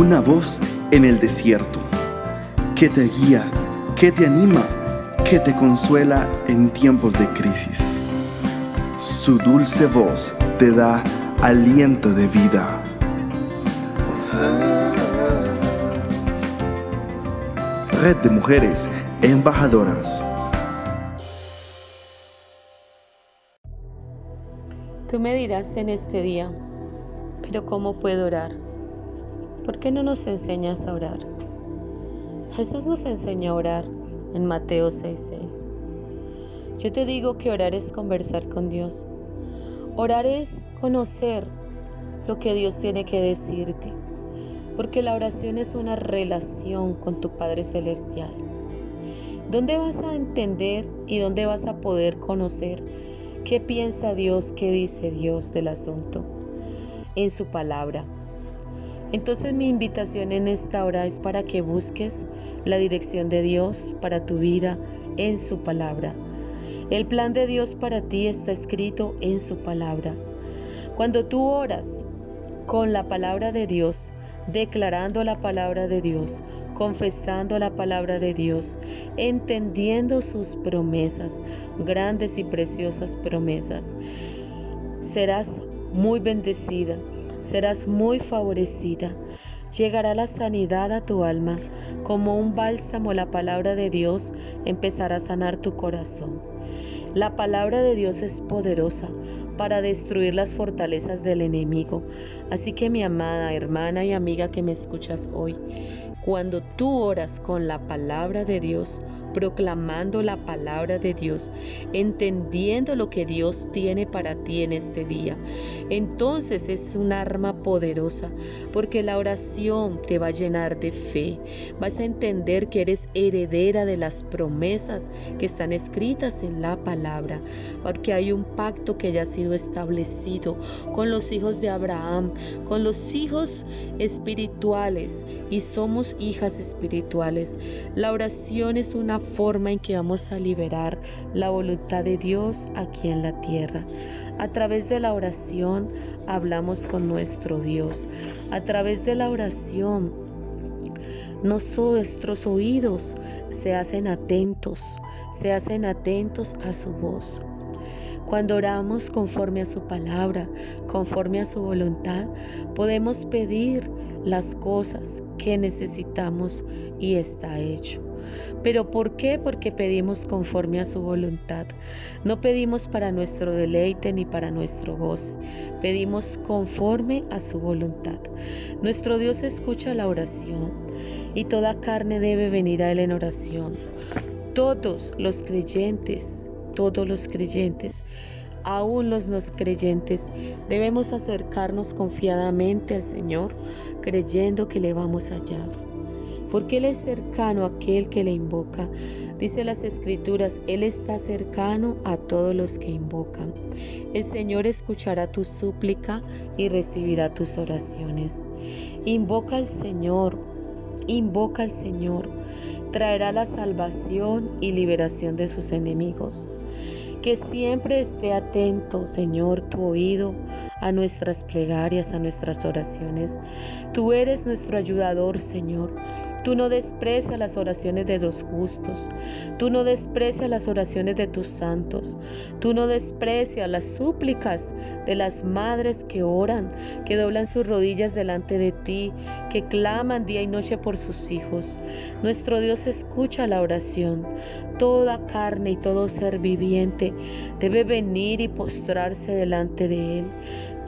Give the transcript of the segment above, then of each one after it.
una voz en el desierto, que te guía, que te anima, que te consuela en tiempos de crisis. Su dulce voz te da aliento de vida. Red de Mujeres Embajadoras. Tú me dirás en este día, pero ¿cómo puedo orar? ¿Por qué no nos enseñas a orar? Jesús nos enseña a orar en Mateo 6:6. Yo te digo que orar es conversar con Dios. Orar es conocer lo que Dios tiene que decirte, porque la oración es una relación con tu Padre Celestial. ¿Dónde vas a entender y dónde vas a poder conocer qué piensa Dios, qué dice Dios del asunto? En su palabra. Entonces mi invitación en esta hora es para que busques la dirección de Dios para tu vida en su palabra. El plan de Dios para ti está escrito en su palabra. Cuando tú oras con la palabra de Dios, declarando la palabra de Dios, confesando la palabra de Dios, entendiendo sus promesas, grandes y preciosas promesas, serás muy bendecida serás muy favorecida. Llegará la sanidad a tu alma. Como un bálsamo la palabra de Dios empezará a sanar tu corazón. La palabra de Dios es poderosa para destruir las fortalezas del enemigo. Así que mi amada hermana y amiga que me escuchas hoy, cuando tú oras con la palabra de Dios, proclamando la palabra de Dios, entendiendo lo que Dios tiene para ti en este día. Entonces es un arma poderosa porque la oración te va a llenar de fe. Vas a entender que eres heredera de las promesas que están escritas en la palabra, porque hay un pacto que ya ha sido establecido con los hijos de Abraham, con los hijos espirituales y somos hijas espirituales. La oración es una forma en que vamos a liberar la voluntad de Dios aquí en la tierra. A través de la oración hablamos con nuestro Dios. A través de la oración nuestros oídos se hacen atentos, se hacen atentos a su voz. Cuando oramos conforme a su palabra, conforme a su voluntad, podemos pedir las cosas que necesitamos y está hecho. ¿Pero por qué? Porque pedimos conforme a su voluntad. No pedimos para nuestro deleite ni para nuestro goce. Pedimos conforme a su voluntad. Nuestro Dios escucha la oración y toda carne debe venir a Él en oración. Todos los creyentes, todos los creyentes, aún los no creyentes, debemos acercarnos confiadamente al Señor, creyendo que le vamos allá porque Él es cercano a aquel que le invoca. Dice las escrituras, Él está cercano a todos los que invocan. El Señor escuchará tu súplica y recibirá tus oraciones. Invoca al Señor, invoca al Señor. Traerá la salvación y liberación de sus enemigos. Que siempre esté atento, Señor, tu oído a nuestras plegarias, a nuestras oraciones. Tú eres nuestro ayudador, Señor. Tú no desprecias las oraciones de los justos. Tú no desprecias las oraciones de tus santos. Tú no desprecias las súplicas de las madres que oran, que doblan sus rodillas delante de ti, que claman día y noche por sus hijos. Nuestro Dios escucha la oración. Toda carne y todo ser viviente debe venir y postrarse delante de Él.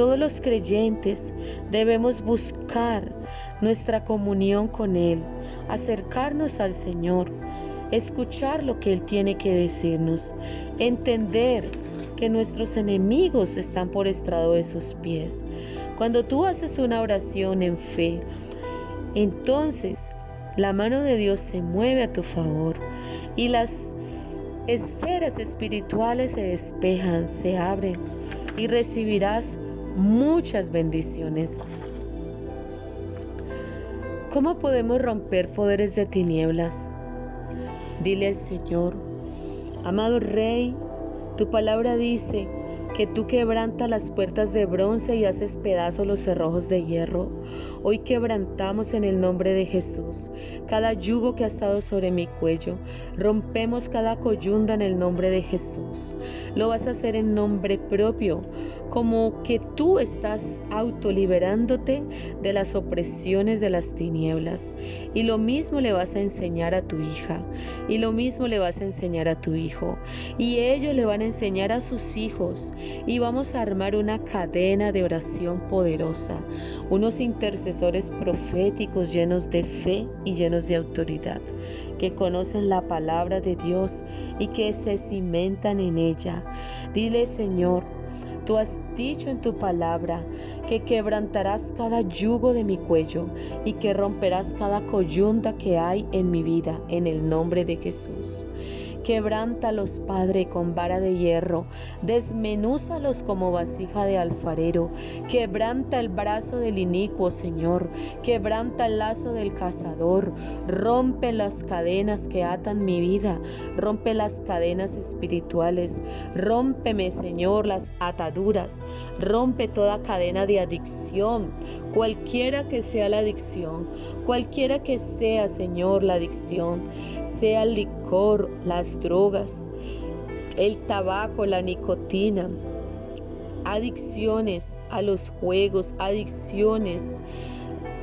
Todos los creyentes debemos buscar nuestra comunión con Él, acercarnos al Señor, escuchar lo que Él tiene que decirnos, entender que nuestros enemigos están por estrado de sus pies. Cuando tú haces una oración en fe, entonces la mano de Dios se mueve a tu favor y las esferas espirituales se despejan, se abren y recibirás muchas bendiciones. ¿Cómo podemos romper poderes de tinieblas? Dile Señor, amado Rey, tu palabra dice que tú quebrantas las puertas de bronce y haces pedazos los cerrojos de hierro. Hoy quebrantamos en el nombre de Jesús cada yugo que ha estado sobre mi cuello. Rompemos cada coyunda en el nombre de Jesús. Lo vas a hacer en nombre propio, como que tú estás autoliberándote de las opresiones de las tinieblas. Y lo mismo le vas a enseñar a tu hija, y lo mismo le vas a enseñar a tu hijo, y ellos le van a enseñar a sus hijos, y vamos a armar una cadena de oración poderosa, unos intercesores proféticos llenos de fe y llenos de autoridad que conocen la palabra de Dios y que se cimentan en ella. Dile, Señor, Tú has dicho en tu palabra que quebrantarás cada yugo de mi cuello y que romperás cada coyunda que hay en mi vida en el nombre de Jesús. Quebrántalos, Padre, con vara de hierro. Desmenúzalos como vasija de alfarero. Quebranta el brazo del inicuo, Señor. Quebranta el lazo del cazador. Rompe las cadenas que atan mi vida. Rompe las cadenas espirituales. Rómpeme, Señor, las ataduras. Rompe toda cadena de adicción, cualquiera que sea la adicción, cualquiera que sea, Señor, la adicción, sea el licor, las drogas, el tabaco, la nicotina, adicciones a los juegos, adicciones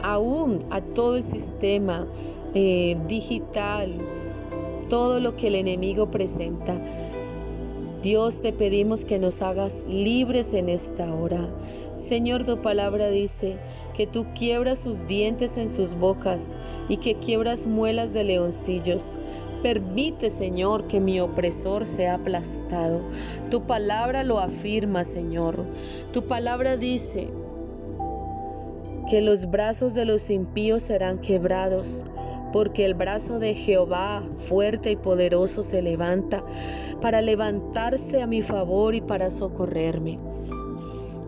aún a todo el sistema eh, digital, todo lo que el enemigo presenta. Dios te pedimos que nos hagas libres en esta hora. Señor, tu palabra dice que tú quiebras sus dientes en sus bocas y que quiebras muelas de leoncillos. Permite, Señor, que mi opresor sea aplastado. Tu palabra lo afirma, Señor. Tu palabra dice que los brazos de los impíos serán quebrados porque el brazo de Jehová fuerte y poderoso se levanta para levantarse a mi favor y para socorrerme.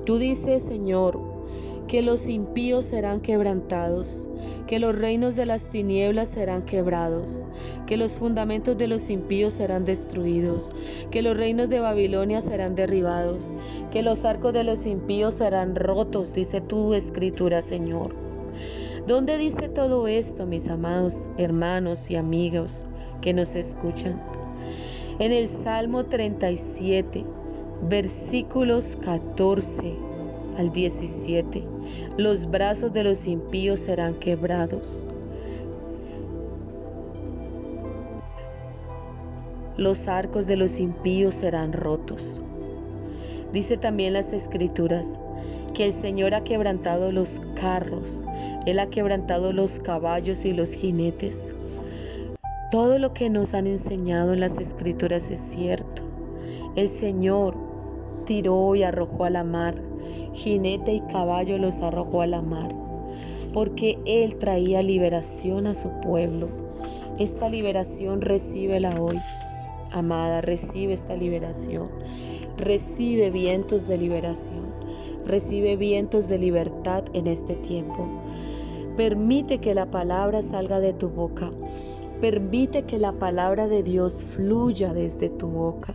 Tú dices, Señor, que los impíos serán quebrantados, que los reinos de las tinieblas serán quebrados, que los fundamentos de los impíos serán destruidos, que los reinos de Babilonia serán derribados, que los arcos de los impíos serán rotos, dice tu escritura, Señor. ¿Dónde dice todo esto, mis amados hermanos y amigos que nos escuchan? En el Salmo 37, versículos 14 al 17, los brazos de los impíos serán quebrados. Los arcos de los impíos serán rotos. Dice también las escrituras que el Señor ha quebrantado los carros él ha quebrantado los caballos y los jinetes. Todo lo que nos han enseñado en las escrituras es cierto. El Señor tiró y arrojó a la mar. Jinete y caballo los arrojó a la mar. Porque Él traía liberación a su pueblo. Esta liberación recíbela hoy. Amada, recibe esta liberación. Recibe vientos de liberación. Recibe vientos de libertad en este tiempo. Permite que la palabra salga de tu boca. Permite que la palabra de Dios fluya desde tu boca,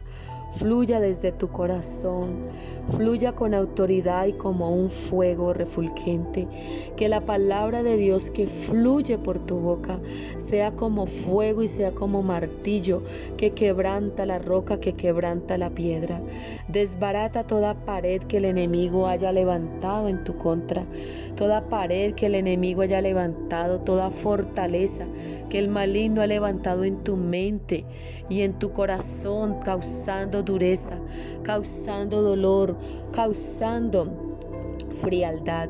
fluya desde tu corazón, fluya con autoridad y como un fuego refulgente. Que la palabra de Dios que fluye por tu boca sea como fuego y sea como martillo que quebranta la roca, que quebranta la piedra. Desbarata toda pared que el enemigo haya levantado en tu contra toda pared que el enemigo haya levantado, toda fortaleza que el maligno ha levantado en tu mente y en tu corazón, causando dureza, causando dolor, causando frialdad.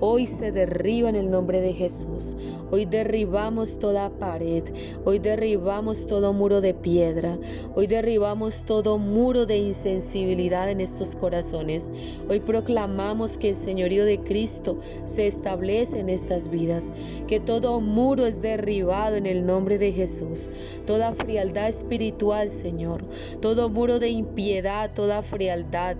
Hoy se derriba en el nombre de Jesús. Hoy derribamos toda pared. Hoy derribamos todo muro de piedra. Hoy derribamos todo muro de insensibilidad en estos corazones. Hoy proclamamos que el señorío de Cristo se establece en estas vidas. Que todo muro es derribado en el nombre de Jesús. Toda frialdad espiritual, Señor. Todo muro de impiedad, toda frialdad,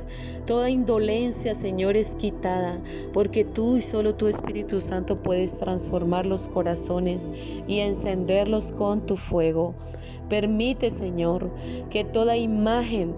toda indolencia, Señor, es quitada. Porque tú y solo tu Espíritu Santo puedes transformar los corazones y encenderlos con tu fuego. Permite, Señor, que toda imagen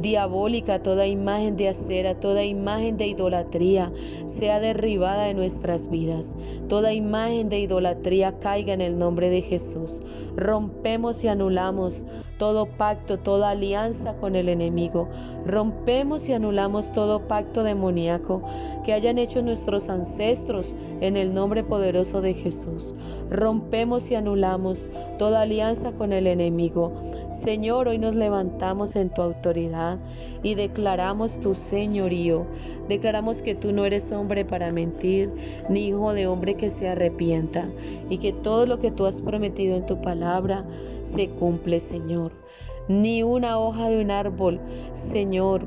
diabólica, toda imagen de acera, toda imagen de idolatría sea derribada de nuestras vidas. Toda imagen de idolatría caiga en el nombre de Jesús. Rompemos y anulamos todo pacto, toda alianza con el enemigo. Rompemos y anulamos todo pacto demoníaco que hayan hecho nuestros ancestros en el nombre poderoso de Jesús. Rompemos y anulamos toda alianza con el enemigo. Señor, hoy nos levantamos en tu autoridad y declaramos tu señorío. Declaramos que tú no eres hombre para mentir, ni hijo de hombre que se arrepienta, y que todo lo que tú has prometido en tu palabra se cumple, Señor. Ni una hoja de un árbol, Señor,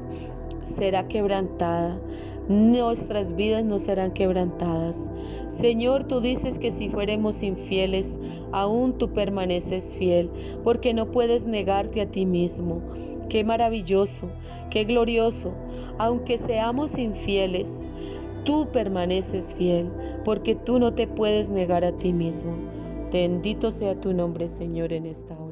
será quebrantada. Nuestras vidas no serán quebrantadas. Señor, tú dices que si fuéramos infieles, aún tú permaneces fiel, porque no puedes negarte a ti mismo. Qué maravilloso, qué glorioso. Aunque seamos infieles, tú permaneces fiel, porque tú no te puedes negar a ti mismo. Bendito sea tu nombre, Señor, en esta hora.